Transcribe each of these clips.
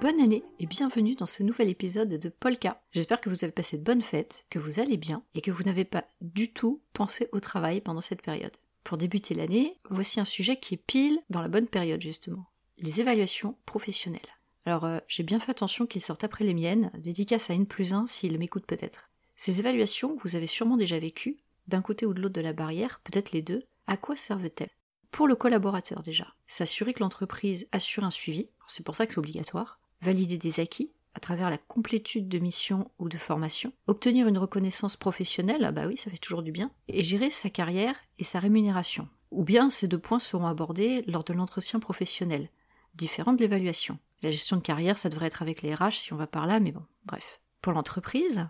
Bonne année et bienvenue dans ce nouvel épisode de Polka. J'espère que vous avez passé de bonnes fêtes, que vous allez bien et que vous n'avez pas du tout pensé au travail pendant cette période. Pour débuter l'année, voici un sujet qui est pile dans la bonne période justement. Les évaluations professionnelles. Alors euh, j'ai bien fait attention qu'ils sortent après les miennes, dédicace à N plus 1 s'il m'écoute peut-être. Ces évaluations, vous avez sûrement déjà vécues, d'un côté ou de l'autre de la barrière, peut-être les deux, à quoi servent-elles? Pour le collaborateur déjà, s'assurer que l'entreprise assure un suivi, c'est pour ça que c'est obligatoire, valider des acquis à travers la complétude de mission ou de formation, obtenir une reconnaissance professionnelle, ah bah oui, ça fait toujours du bien, et gérer sa carrière et sa rémunération. Ou bien ces deux points seront abordés lors de l'entretien professionnel, différent de l'évaluation. La gestion de carrière, ça devrait être avec les RH si on va par là, mais bon, bref. Pour l'entreprise,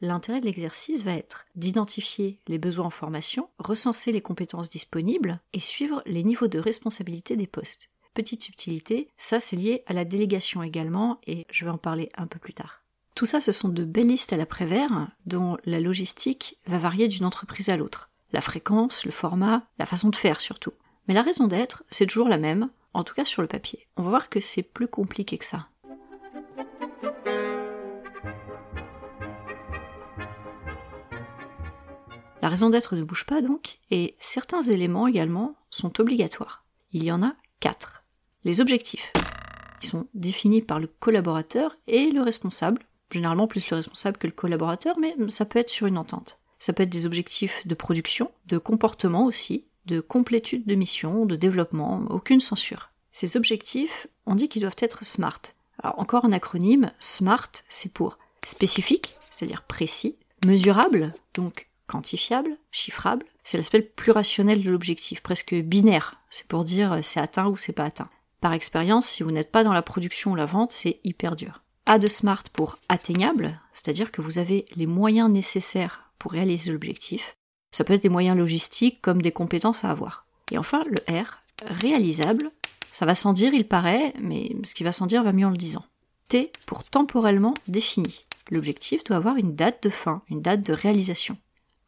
l'intérêt de l'exercice va être d'identifier les besoins en formation, recenser les compétences disponibles et suivre les niveaux de responsabilité des postes. Petite subtilité, ça c'est lié à la délégation également, et je vais en parler un peu plus tard. Tout ça, ce sont de belles listes à l'après-vert, dont la logistique va varier d'une entreprise à l'autre. La fréquence, le format, la façon de faire surtout. Mais la raison d'être, c'est toujours la même, en tout cas sur le papier. On va voir que c'est plus compliqué que ça. La raison d'être ne bouge pas donc, et certains éléments également sont obligatoires. Il y en a quatre. Les objectifs. Ils sont définis par le collaborateur et le responsable, généralement plus le responsable que le collaborateur, mais ça peut être sur une entente. Ça peut être des objectifs de production, de comportement aussi, de complétude de mission, de développement, aucune censure. Ces objectifs, on dit qu'ils doivent être SMART. Alors encore un acronyme, SMART, c'est pour spécifique, c'est-à-dire précis, mesurable, donc quantifiable, chiffrable, c'est l'aspect plus rationnel de l'objectif, presque binaire, c'est pour dire c'est atteint ou c'est pas atteint. Par expérience, si vous n'êtes pas dans la production ou la vente, c'est hyper dur. A de SMART pour atteignable, c'est-à-dire que vous avez les moyens nécessaires pour réaliser l'objectif. Ça peut être des moyens logistiques comme des compétences à avoir. Et enfin, le R, réalisable. Ça va sans dire, il paraît, mais ce qui va sans dire va mieux en le disant. T pour temporellement défini. L'objectif doit avoir une date de fin, une date de réalisation.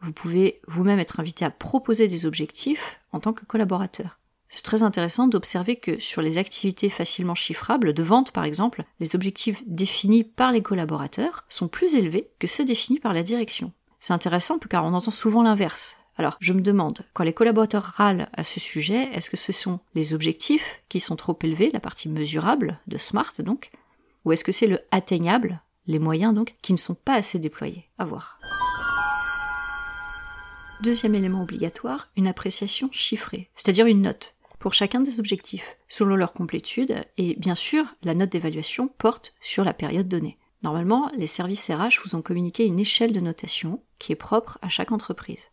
Vous pouvez vous-même être invité à proposer des objectifs en tant que collaborateur. C'est très intéressant d'observer que sur les activités facilement chiffrables, de vente par exemple, les objectifs définis par les collaborateurs sont plus élevés que ceux définis par la direction. C'est intéressant car on entend souvent l'inverse. Alors, je me demande, quand les collaborateurs râlent à ce sujet, est-ce que ce sont les objectifs qui sont trop élevés, la partie mesurable, de SMART donc, ou est-ce que c'est le atteignable, les moyens donc, qui ne sont pas assez déployés? À voir. Deuxième élément obligatoire, une appréciation chiffrée, c'est-à-dire une note pour chacun des objectifs, selon leur complétude, et bien sûr, la note d'évaluation porte sur la période donnée. Normalement, les services RH vous ont communiqué une échelle de notation qui est propre à chaque entreprise.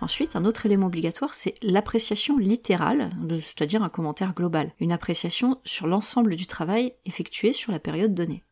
Ensuite, un autre élément obligatoire, c'est l'appréciation littérale, c'est-à-dire un commentaire global, une appréciation sur l'ensemble du travail effectué sur la période donnée.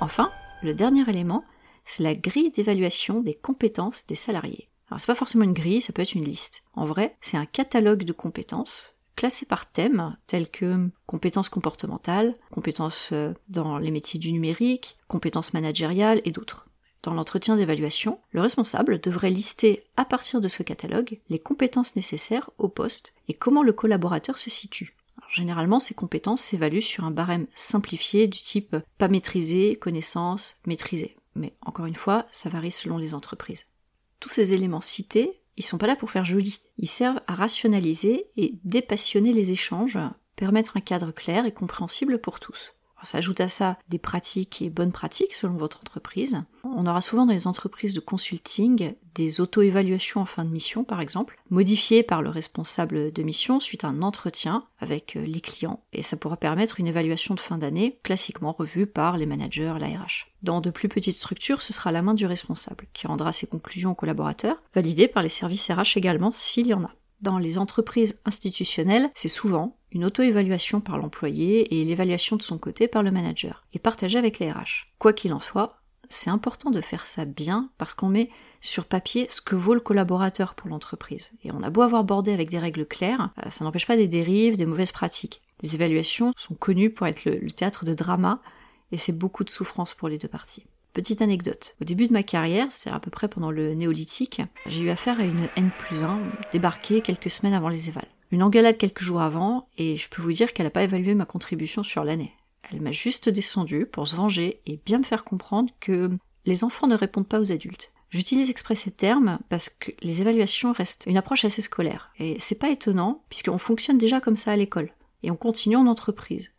Enfin, le dernier élément, c'est la grille d'évaluation des compétences des salariés. Alors c'est pas forcément une grille, ça peut être une liste. En vrai, c'est un catalogue de compétences classées par thème, telles que compétences comportementales, compétences euh, dans les métiers du numérique, compétences managériales et d'autres. Dans l'entretien d'évaluation, le responsable devrait lister à partir de ce catalogue les compétences nécessaires au poste et comment le collaborateur se situe. généralement, ces compétences s'évaluent sur un barème simplifié du type pas maîtrisé, connaissance, maîtrisé. Mais encore une fois, ça varie selon les entreprises. Tous ces éléments cités, ils sont pas là pour faire joli. Ils servent à rationaliser et dépassionner les échanges, permettre un cadre clair et compréhensible pour tous. S'ajoute à ça des pratiques et bonnes pratiques selon votre entreprise. On aura souvent dans les entreprises de consulting des auto-évaluations en fin de mission, par exemple, modifiées par le responsable de mission suite à un entretien avec euh, les clients. Et ça pourra permettre une évaluation de fin d'année, classiquement revue par les managers, l'ARH. Dans de plus petites structures, ce sera la main du responsable qui rendra ses conclusions aux collaborateurs, validées par les services RH également s'il y en a. Dans les entreprises institutionnelles, c'est souvent une auto-évaluation par l'employé et l'évaluation de son côté par le manager, et partagée avec les RH. Quoi qu'il en soit, c'est important de faire ça bien parce qu'on met sur papier ce que vaut le collaborateur pour l'entreprise. Et on a beau avoir bordé avec des règles claires, euh, ça n'empêche pas des dérives, des mauvaises pratiques. Les évaluations sont connues pour être le, théâtre de drama, et c'est beaucoup de souffrance pour les deux parties. Petite anecdote. Au début de ma carrière, c'est à peu près pendant le néolithique, j'ai eu affaire à une N plus 1 débarquée quelques semaines avant les évals. Une engueulade quelques jours avant, et je peux vous dire qu'elle n'a pas évalué ma contribution sur l'année. Elle m'a juste descendu pour se venger et bien me faire comprendre que les enfants ne répondent pas aux adultes. J'utilise exprès ces termes parce que les évaluations restent une approche assez scolaire. Et c'est pas étonnant, puisqu'on fonctionne déjà comme ça à l'école. Et on continue en entreprise.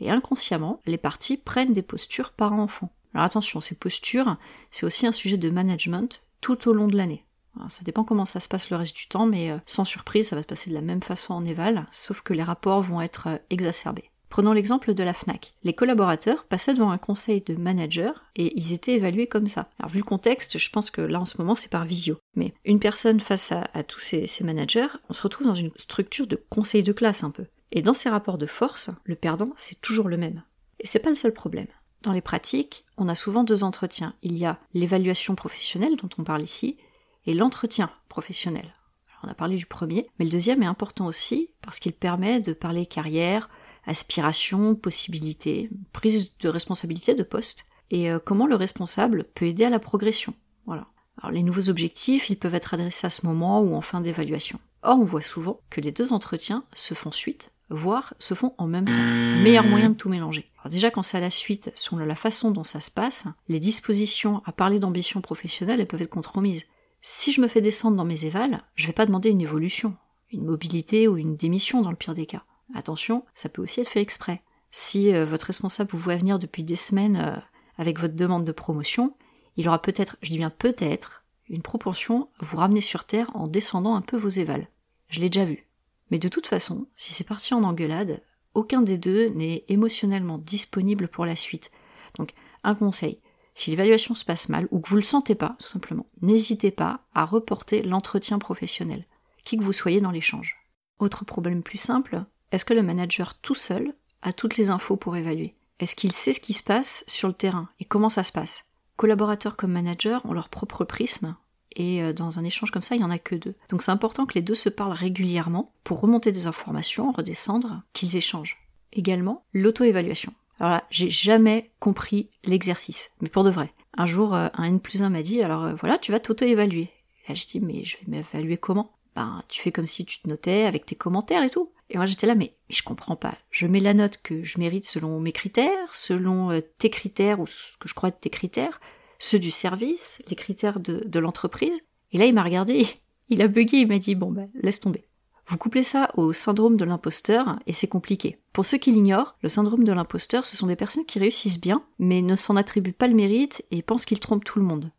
Et inconsciemment, les parties prennent des postures par enfant. Alors attention, ces postures, c'est aussi un sujet de management tout au long de l'année. Ça dépend comment ça se passe le reste du temps, mais euh, sans surprise, ça va se passer de la même façon en éval, sauf que les rapports vont être euh, exacerbés. Prenons l'exemple de la FNAC. Les collaborateurs passaient devant un conseil de manager et ils étaient évalués comme ça. Alors vu le contexte, je pense que là en ce moment c'est par visio. Mais une personne face à, tous ces, ces managers, on se retrouve dans une structure de conseil de classe un peu. Et dans ces rapports de force, le perdant, c'est toujours le même. Et c'est pas le seul problème. Dans les pratiques, on a souvent deux entretiens. Il y a l'évaluation professionnelle dont on parle ici et l'entretien professionnel. on a parlé du premier, mais le deuxième est important aussi parce qu'il permet de parler carrière, aspiration, possibilité, prise de responsabilité de poste, et euh, comment le responsable peut aider à la progression. Voilà. Alors les nouveaux objectifs, ils peuvent être adressés à ce moment ou en fin d'évaluation. Or, on voit souvent que les deux entretiens se font suite, voire se font en même temps. Meilleur moyen de tout mélanger. Alors déjà, quand c'est à la suite, selon la façon dont ça se passe, les dispositions à parler d'ambition professionnelle, elles peuvent être compromises. Si je me fais descendre dans mes évals, je vais pas demander une évolution, une mobilité ou une démission dans le pire des cas. Attention, ça peut aussi être fait exprès. Si euh, votre responsable vous voit venir depuis des semaines euh, avec votre demande de promotion, il aura peut-être, je dis bien peut-être, une proportion à vous ramener sur Terre en descendant un peu vos évals. Je l'ai déjà vu. Mais de toute façon, si c'est parti en engueulade, aucun des deux n'est émotionnellement disponible pour la suite. Donc, un conseil, si l'évaluation se passe mal ou que vous le sentez pas, tout simplement, n'hésitez pas à reporter l'entretien professionnel, qui que vous soyez dans l'échange. Autre problème plus simple, est-ce que le manager tout seul a toutes les infos pour évaluer? Est-ce qu'il sait ce qui se passe sur le terrain et comment ça se passe? Collaborateurs comme managers ont leur propre prisme et euh, dans un échange comme ça, il n'y en a que deux. Donc c'est important que les deux se parlent régulièrement pour remonter des informations, redescendre, qu'ils échangent. Également, l'auto-évaluation. Alors là, j'ai jamais compris l'exercice, mais pour de vrai. Un jour, euh, un N plus 1 m'a dit, alors euh, voilà, tu vas t'auto-évaluer. Là, j'ai dit, mais je vais m'évaluer comment? Ben, tu fais comme si tu te notais avec tes commentaires et tout. Et moi j'étais là, mais, je comprends pas. Je mets la note que je mérite selon mes critères, selon euh, tes critères ou ce que je crois être tes critères, ceux du service, les critères de, l'entreprise. Et là il m'a regardé, il a bugué, il m'a dit bon ben laisse tomber. Vous couplez ça au syndrome de l'imposteur et c'est compliqué. Pour ceux qui l'ignorent, le syndrome de l'imposteur, ce sont des personnes qui réussissent bien, mais ne s'en attribuent pas le mérite et pensent qu'ils trompent tout le monde.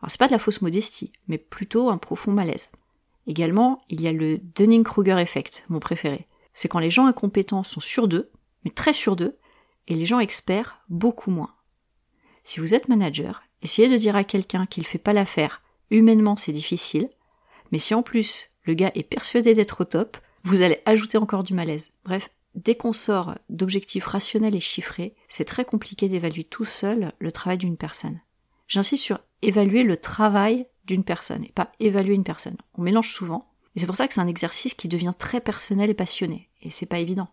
Alors c'est pas de la fausse modestie, mais plutôt un profond malaise. Également, il y a le Dunning-Kruger effect, mon préféré c'est quand les gens incompétents sont sûrs d'eux, mais très sûrs d'eux, et les gens experts beaucoup moins. Si vous êtes manager, essayez de dire à quelqu'un qu'il fait pas l'affaire, humainement c'est difficile, mais si en plus le gars est persuadé d'être au top, vous allez ajouter encore du malaise. Bref, dès qu'on sort d'objectifs rationnels et chiffrés, c'est très compliqué d'évaluer tout seul le travail d'une personne. J'insiste sur évaluer le travail d'une personne et pas évaluer une personne. On mélange souvent, et c'est pour ça que c'est un exercice qui devient très personnel et passionné. Et c'est pas évident.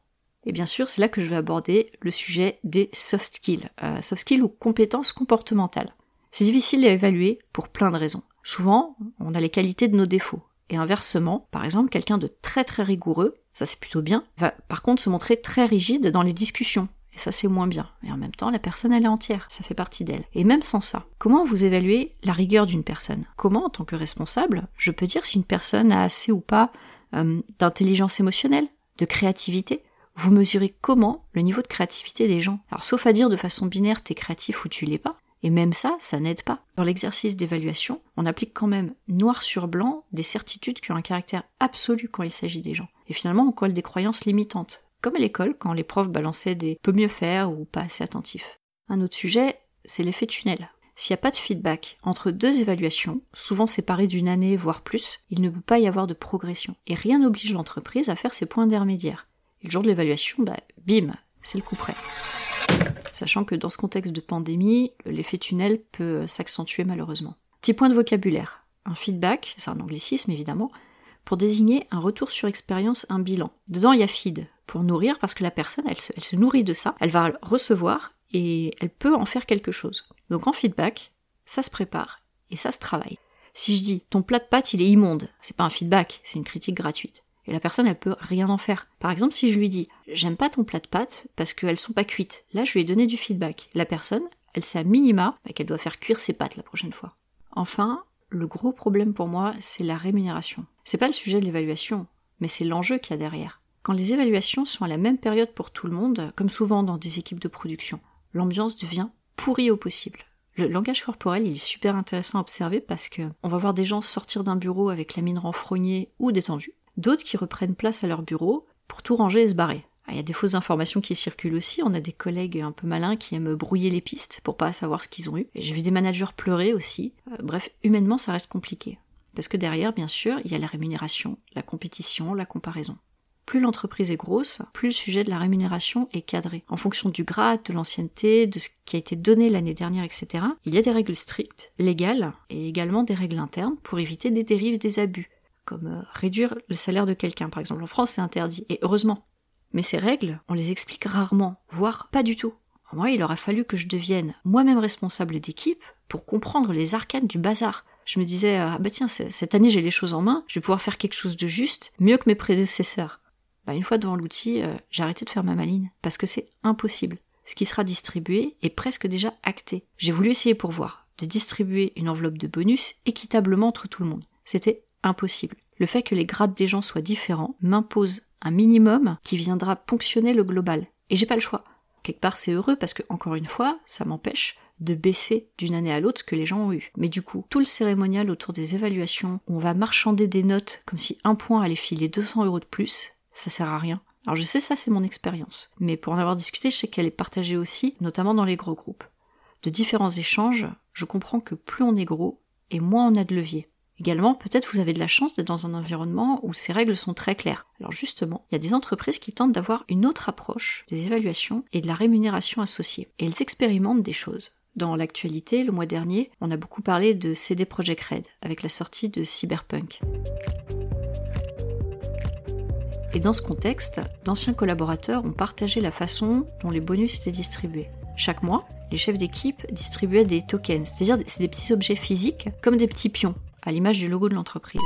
Et bien sûr, c'est là que je vais aborder le sujet des soft skills. Euh, soft skills ou compétences comportementales. C'est difficile à évaluer pour plein de raisons. Souvent, on a les qualités de nos défauts. Et inversement, par exemple, quelqu'un de très très rigoureux, ça c'est plutôt bien, va par contre se montrer très rigide dans les discussions et ça, c'est moins bien. Et en même temps, la personne, elle est entière. Ça fait partie d'elle. Et même sans ça, comment vous évaluez la rigueur d'une personne? Comment, en tant que responsable, je peux dire si une personne a assez ou pas euh, d'intelligence émotionnelle, de créativité? Vous mesurez comment le niveau de créativité des gens? Alors, sauf à dire de façon binaire, t'es créatif ou tu l'es pas. Et même ça, ça n'aide pas. Dans l'exercice d'évaluation, on applique quand même noir sur blanc des certitudes qui ont un caractère absolu quand il s'agit des gens. Et finalement, on colle des croyances limitantes comme à l'école quand les profs balançaient des peut mieux faire ou pas assez attentifs. Un autre sujet, c'est l'effet tunnel. S'il n'y a pas de feedback entre deux évaluations, souvent séparées d'une année voire plus, il ne peut pas y avoir de progression. Et rien n'oblige l'entreprise à faire ses points d'intermédiaire. Et le jour de l'évaluation, bah, bim, c'est le coup près. Sachant que dans ce contexte de pandémie, l'effet tunnel peut s'accentuer malheureusement. Petit point de vocabulaire. Un feedback, c'est un anglicisme évidemment, pour désigner un retour sur expérience, un bilan. Dedans, il y a feed, pour nourrir, parce que la personne, elle se, nourrit de ça, elle va recevoir et elle peut en faire quelque chose. Donc en feedback, ça se prépare et ça se travaille. Si je dis ton plat de pâtes il est immonde, c'est pas un feedback, c'est une critique gratuite. Et la personne, elle peut rien en faire. Par exemple, si je lui dis, j'aime pas ton plat de pâtes parce qu'elles sont pas cuites. Là, je lui ai donné du feedback. La personne, elle sait à minima bah, qu'elle doit faire cuire ses pâtes la prochaine fois. Enfin, le gros problème pour moi, c'est la rémunération. C'est pas le sujet de l'évaluation, mais c'est l'enjeu qu'il y a derrière. Quand les évaluations sont à la même période pour tout le monde, comme souvent dans des équipes de production, l'ambiance devient pourrie au possible. Le langage corporel, il est super intéressant à observer parce que on va voir des gens sortir d'un bureau avec la mine renfrognée ou détendue, d'autres qui reprennent place à leur bureau pour tout ranger et se barrer. Ah, il y a des fausses informations qui circulent aussi, on a des collègues un peu malins qui aiment brouiller les pistes pour pas savoir ce qu'ils ont eu. J'ai vu des managers pleurer aussi. Euh, bref, humainement, ça reste compliqué. Parce que derrière, bien sûr, il y a la rémunération, la compétition, la comparaison. Plus l'entreprise est grosse, plus le sujet de la rémunération est cadré. En fonction du grade, de l'ancienneté, de ce qui a été donné l'année dernière, etc., il y a des règles strictes, légales, et également des règles internes pour éviter des dérives, des abus, comme euh, réduire le salaire de quelqu'un, par exemple. En France, c'est interdit, et heureusement. Mais ces règles, on les explique rarement, voire pas du tout. Moi, il aura fallu que je devienne moi-même responsable d'équipe pour comprendre les arcanes du bazar. Je me disais, ah bah tiens, cette année j'ai les choses en main, je vais pouvoir faire quelque chose de juste, mieux que mes prédécesseurs. Bah, une fois devant l'outil, euh, j'ai arrêté de faire ma maline, parce que c'est impossible. Ce qui sera distribué est presque déjà acté. J'ai voulu essayer pour voir, de distribuer une enveloppe de bonus équitablement entre tout le monde. C'était impossible. Le fait que les grades des gens soient différents m'impose un minimum qui viendra ponctionner le global. Et j'ai pas le choix. Quelque part c'est heureux parce que, encore une fois, ça m'empêche de baisser d'une année à l'autre ce que les gens ont eu. Mais du coup, tout le cérémonial autour des évaluations, où on va marchander des notes comme si un point allait filer 200 euros de plus, ça sert à rien. Alors je sais ça c'est mon expérience, mais pour en avoir discuté, je sais qu'elle est partagée aussi, notamment dans les gros groupes. De différents échanges, je comprends que plus on est gros, et moins on a de levier. Également, peut-être vous avez de la chance d'être dans un environnement où ces règles sont très claires. Alors justement, il y a des entreprises qui tentent d'avoir une autre approche des évaluations et de la rémunération associée. Et elles expérimentent des choses. Dans l'actualité, le mois dernier, on a beaucoup parlé de CD Projekt Red avec la sortie de Cyberpunk. Et dans ce contexte, d'anciens collaborateurs ont partagé la façon dont les bonus étaient distribués. Chaque mois, les chefs d'équipe distribuaient des tokens, c'est-à-dire c'est des petits objets physiques comme des petits pions, à l'image du logo de l'entreprise.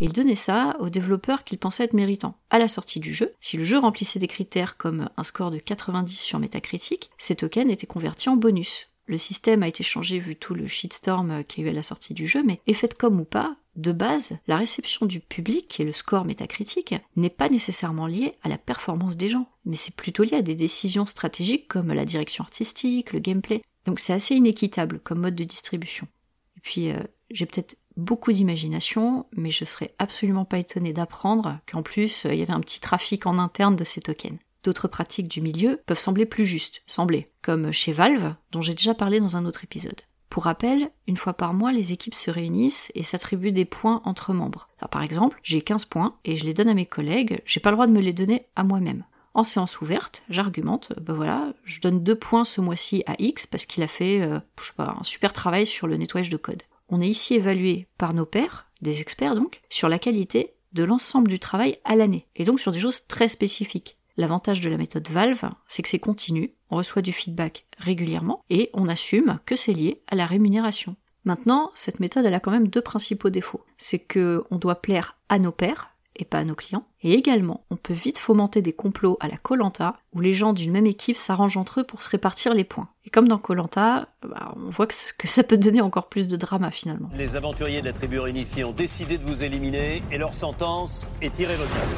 Et ils donnaient ça aux développeurs qu'ils pensaient être méritants. À la sortie du jeu, si le jeu remplissait des critères comme un score de 90 sur Metacritic, ces tokens étaient convertis en bonus. Le système a été changé vu tout le shitstorm qu'il y a eu à la sortie du jeu, mais fait comme ou pas, de base, la réception du public et le score métacritique n'est pas nécessairement lié à la performance des gens, mais c'est plutôt lié à des décisions stratégiques comme la direction artistique, le gameplay. Donc c'est assez inéquitable comme mode de distribution. Et puis euh, j'ai peut-être beaucoup d'imagination, mais je serais absolument pas étonné d'apprendre qu'en plus euh, il y avait un petit trafic en interne de ces tokens. D'autres pratiques du milieu peuvent sembler plus justes, sembler, comme chez Valve, dont j'ai déjà parlé dans un autre épisode. Pour rappel, une fois par mois, les équipes se réunissent et s'attribuent des points entre membres. par exemple, j'ai 15 points et je les donne à mes collègues, j'ai pas le droit de me les donner à moi-même. En séance ouverte, j'argumente, ben voilà, je donne 2 points ce mois-ci à X parce qu'il a fait, euh, je sais pas, un super travail sur le nettoyage de code. On est ici évalué par nos pairs, des experts donc, sur la qualité de l'ensemble du travail à l'année, et donc sur des choses très spécifiques. L'avantage de la méthode Valve, c'est que c'est continu, on reçoit du feedback régulièrement et on assume que c'est lié à la rémunération. Maintenant, cette méthode elle a quand même deux principaux défauts. C'est que on doit plaire à nos pairs et pas à nos clients. Et également, on peut vite fomenter des complots à la Colanta où les gens d'une même équipe s'arrangent entre eux pour se répartir les points. Et comme dans Colanta, bah, on voit que, que, ça peut donner encore plus de drama finalement. Les aventuriers de la tribu réunifiée ont décidé de vous éliminer et leur sentence est irrévocable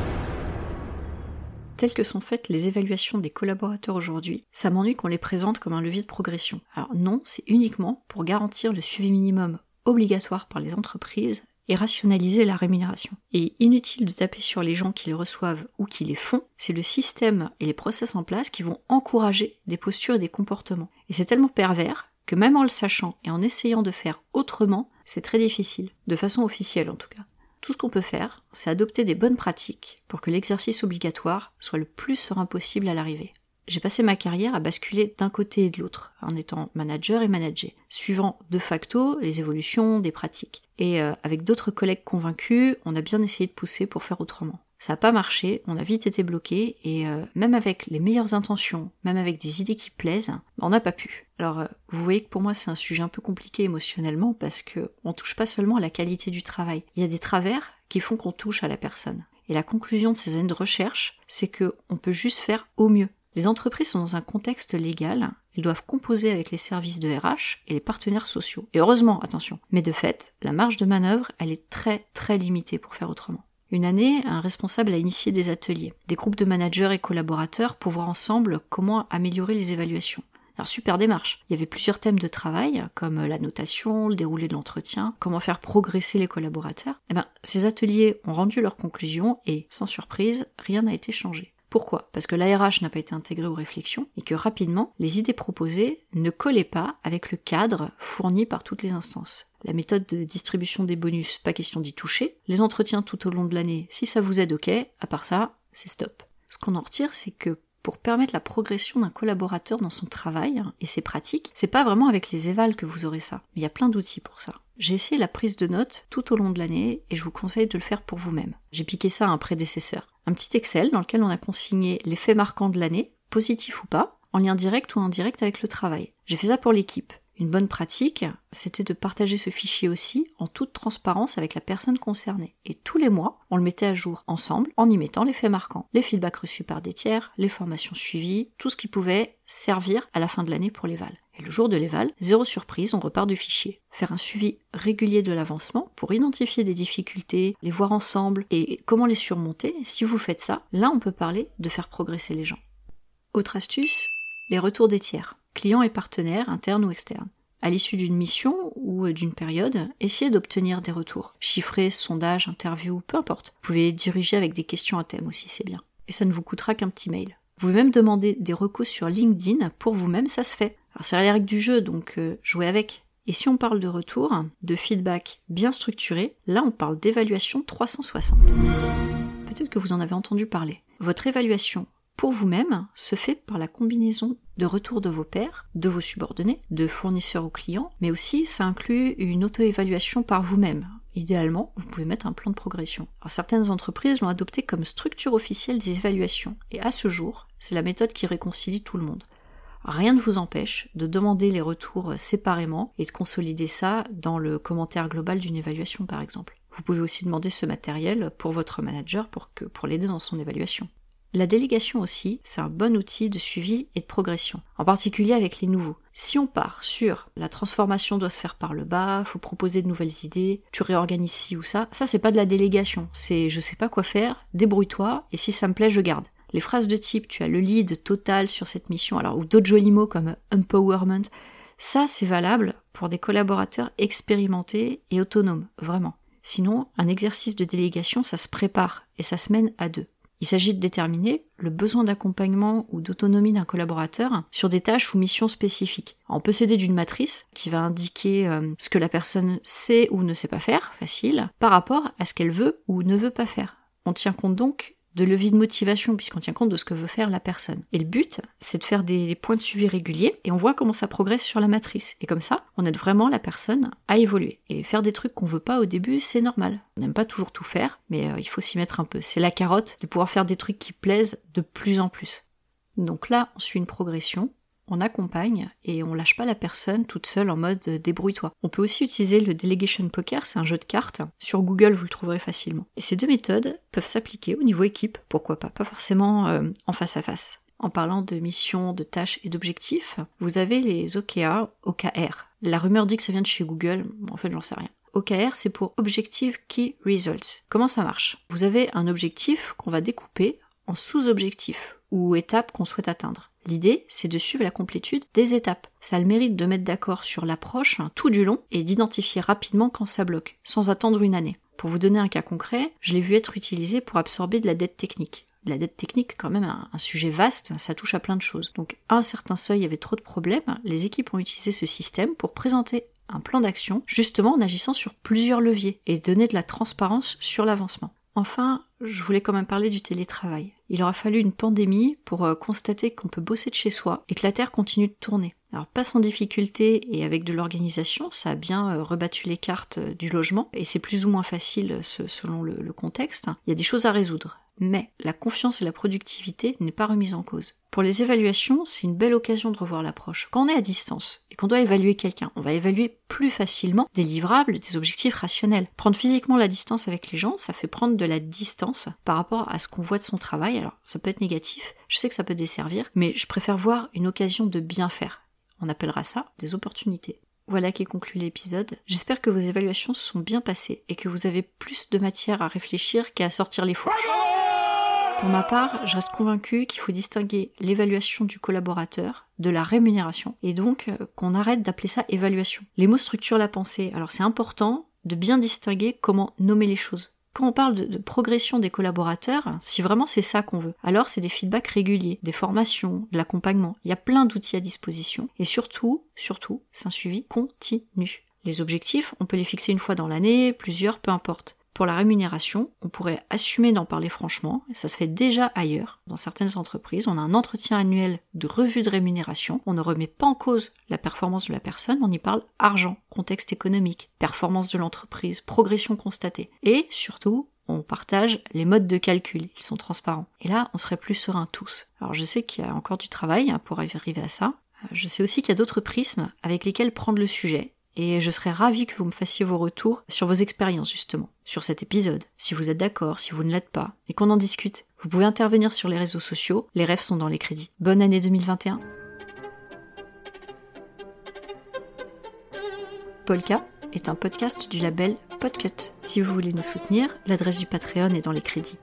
telles que sont faites les évaluations des collaborateurs aujourd'hui, ça m'ennuie qu'on les présente comme un levier de progression. Alors non, c'est uniquement pour garantir le suivi minimum obligatoire par les entreprises et rationaliser la rémunération. Et inutile de taper sur les gens qui les reçoivent ou qui les font, c'est le système et les process en place qui vont encourager des postures et des comportements. Et c'est tellement pervers que même en le sachant et en essayant de faire autrement, c'est très difficile, de façon officielle en tout cas. Tout ce qu'on peut faire, c'est adopter des bonnes pratiques pour que l'exercice obligatoire soit le plus serein possible à l'arrivée. J'ai passé ma carrière à basculer d'un côté et de l'autre, en étant manager et manager, suivant de facto les évolutions des pratiques. Et euh, avec d'autres collègues convaincus, on a bien essayé de pousser pour faire autrement. Ça n'a pas marché, on a vite été bloqué, et euh, même avec les meilleures intentions, même avec des idées qui plaisent, on n'a pas pu. Alors, euh, vous voyez que pour moi c'est un sujet un peu compliqué émotionnellement parce que on touche pas seulement à la qualité du travail. Il y a des travers qui font qu'on touche à la personne. Et la conclusion de ces années de recherche, c'est que on peut juste faire au mieux. Les entreprises sont dans un contexte légal, elles doivent composer avec les services de RH et les partenaires sociaux. Et heureusement, attention. Mais de fait, la marge de manœuvre, elle est très très limitée pour faire autrement. Une année, un responsable a initié des ateliers, des groupes de managers et collaborateurs pour voir ensemble comment améliorer les évaluations. Alors super démarche. Il y avait plusieurs thèmes de travail, comme la notation, le déroulé de l'entretien, comment faire progresser les collaborateurs. Eh ben, ces ateliers ont rendu leurs conclusions et, sans surprise, rien n'a été changé. Pourquoi? Parce que l'ARH n'a pas été intégré aux réflexions et que rapidement, les idées proposées ne collaient pas avec le cadre fourni par toutes les instances. La méthode de distribution des bonus, pas question d'y toucher. Les entretiens tout au long de l'année, si ça vous aide, ok. À part ça, c'est stop. Ce qu'on en retire, c'est que pour permettre la progression d'un collaborateur dans son travail et ses pratiques, c'est pas vraiment avec les évals que vous aurez ça. Il y a plein d'outils pour ça. J'ai essayé la prise de notes tout au long de l'année et je vous conseille de le faire pour vous-même. J'ai piqué ça à un prédécesseur. Un petit Excel dans lequel on a consigné les faits marquants de l'année, positifs ou pas, en lien direct ou indirect avec le travail. J'ai fait ça pour l'équipe. Une bonne pratique, c'était de partager ce fichier aussi en toute transparence avec la personne concernée. Et tous les mois, on le mettait à jour ensemble en y mettant les faits marquants, les feedbacks reçus par des tiers, les formations suivies, tout ce qui pouvait servir à la fin de l'année pour l'éval. Et le jour de l'éval, zéro surprise, on repart du fichier. Faire un suivi régulier de l'avancement pour identifier des difficultés, les voir ensemble et comment les surmonter. Si vous faites ça, là on peut parler de faire progresser les gens. Autre astuce, les retours des tiers clients et partenaires, internes ou externes. À l'issue d'une mission ou d'une période, essayez d'obtenir des retours. Chiffrés, sondages, interviews, peu importe. Vous pouvez diriger avec des questions à thème aussi, c'est bien. Et ça ne vous coûtera qu'un petit mail. Vous pouvez même demander des recos sur LinkedIn pour vous-même, ça se fait. Alors c'est les règles du jeu, donc euh, jouez avec. Et si on parle de retour, de feedback bien structuré, là on parle d'évaluation 360. Peut-être que vous en avez entendu parler. Votre évaluation pour vous-même se fait par la combinaison de retours de vos pairs, de vos subordonnés, de fournisseurs ou clients, mais aussi ça inclut une auto-évaluation par vous-même. Idéalement, vous pouvez mettre un plan de progression. certaines entreprises l'ont adopté comme structure officielle des évaluations, et à ce jour, c'est la méthode qui réconcilie tout le monde. Rien ne vous empêche de demander les retours séparément et de consolider ça dans le commentaire global d'une évaluation par exemple. Vous pouvez aussi demander ce matériel pour votre manager pour l'aider dans son évaluation. La délégation aussi, c'est un bon outil de suivi et de progression, en particulier avec les nouveaux. Si on part sur la transformation doit se faire par le bas, faut proposer de nouvelles idées, tu réorganises ci ou ça, ça c'est pas de la délégation, c'est je sais pas quoi faire, débrouille-toi et si ça me plaît je garde. Les phrases de type tu as le lead total sur cette mission, alors ou d'autres jolis mots comme empowerment, ça c'est valable pour des collaborateurs expérimentés et autonomes, vraiment. Sinon, un exercice de délégation, ça se prépare et ça se mène à deux. Il s'agit de déterminer le besoin d'accompagnement ou d'autonomie d'un collaborateur sur des tâches ou missions spécifiques. On peut s'aider d'une matrice qui va indiquer euh, ce que la personne sait ou ne sait pas faire, facile, par rapport à ce qu'elle veut ou ne veut pas faire. On tient compte donc de levier de motivation puisqu'on tient compte de ce que veut faire la personne. Et le but, c'est de faire des points de suivi réguliers et on voit comment ça progresse sur la matrice. Et comme ça, on aide vraiment la personne à évoluer. Et faire des trucs qu'on veut pas au début, c'est normal. On n'aime pas toujours tout faire, mais euh, il faut s'y mettre un peu. C'est la carotte de pouvoir faire des trucs qui plaisent de plus en plus. Donc là, on suit une progression on accompagne et on lâche pas la personne toute seule en mode euh, débrouille-toi. On peut aussi utiliser le Delegation Poker, c'est un jeu de cartes. Sur Google, vous le trouverez facilement. Et ces deux méthodes peuvent s'appliquer au niveau équipe, pourquoi pas, pas forcément euh, en face à face. En parlant de missions, de tâches et d'objectifs, vous avez les OKR, OKR. La rumeur dit que ça vient de chez Google, en fait j'en sais rien. OKR, c'est pour Objective Key Results. Comment ça marche? Vous avez un objectif qu'on va découper en sous-objectifs ou étapes qu'on souhaite atteindre. L'idée, c'est de suivre la complétude des étapes. Ça a le mérite de mettre d'accord sur l'approche hein, tout du long et d'identifier rapidement quand ça bloque, sans attendre une année. Pour vous donner un cas concret, je l'ai vu être utilisé pour absorber de la dette technique. La dette technique, quand même, un, un sujet vaste, ça touche à plein de choses. Donc, à un certain seuil, il y avait trop de problèmes. Les équipes ont utilisé ce système pour présenter un plan d'action, justement en agissant sur plusieurs leviers et donner de la transparence sur l'avancement. Enfin, je voulais quand même parler du télétravail. Il aura fallu une pandémie pour euh, constater qu'on peut bosser de chez soi et que la Terre continue de tourner. Alors pas sans difficulté et avec de l'organisation, ça a bien euh, rebattu les cartes euh, du logement et c'est plus ou moins facile selon le, le contexte. Il y a des choses à résoudre. Mais la confiance et la productivité n'est pas remise en cause. Pour les évaluations, c'est une belle occasion de revoir l'approche. Quand on est à distance et qu'on doit évaluer quelqu'un, on va évaluer plus facilement des livrables, des objectifs rationnels. Prendre physiquement la distance avec les gens, ça fait prendre de la distance par rapport à ce qu'on voit de son travail. Alors, ça peut être négatif, je sais que ça peut desservir, mais je préfère voir une occasion de bien faire. On appellera ça des opportunités. Voilà qui conclut l'épisode. J'espère que vos évaluations se sont bien passées et que vous avez plus de matière à réfléchir qu'à sortir les fourches. Pour ma part, je reste convaincue qu'il faut distinguer l'évaluation du collaborateur de la rémunération et donc euh, qu'on arrête d'appeler ça évaluation. Les mots structurent la pensée, alors c'est important de bien distinguer comment nommer les choses. Quand on parle de, progression des collaborateurs, si vraiment c'est ça qu'on veut, alors c'est des feedbacks réguliers, des formations, de l'accompagnement. Il y a plein d'outils à disposition et surtout, surtout, c'est un suivi continu. Les objectifs, on peut les fixer une fois dans l'année, plusieurs, peu importe. Pour la rémunération, on pourrait assumer d'en parler franchement, ça se fait déjà ailleurs. Dans certaines entreprises, on a un entretien annuel de revue de rémunération, on ne remet pas en cause la performance de la personne, on y parle argent, contexte économique, performance de l'entreprise, progression constatée. Et surtout, on partage les modes de calcul, ils sont transparents. Et là, on serait plus serein tous. Alors je sais qu'il y a encore du travail hein, pour arriver à ça. Je sais aussi qu'il y a d'autres prismes avec lesquels prendre le sujet, et je serais ravie que vous me fassiez vos retours sur vos expériences justement, sur cet épisode, si vous êtes d'accord, si vous ne l'êtes pas, et qu'on en discute. Vous pouvez intervenir sur les réseaux sociaux, les rêves sont dans les crédits. Bonne année 2021 Polka est un podcast du label Podcut. Si vous voulez nous soutenir, l'adresse du Patreon est dans les crédits.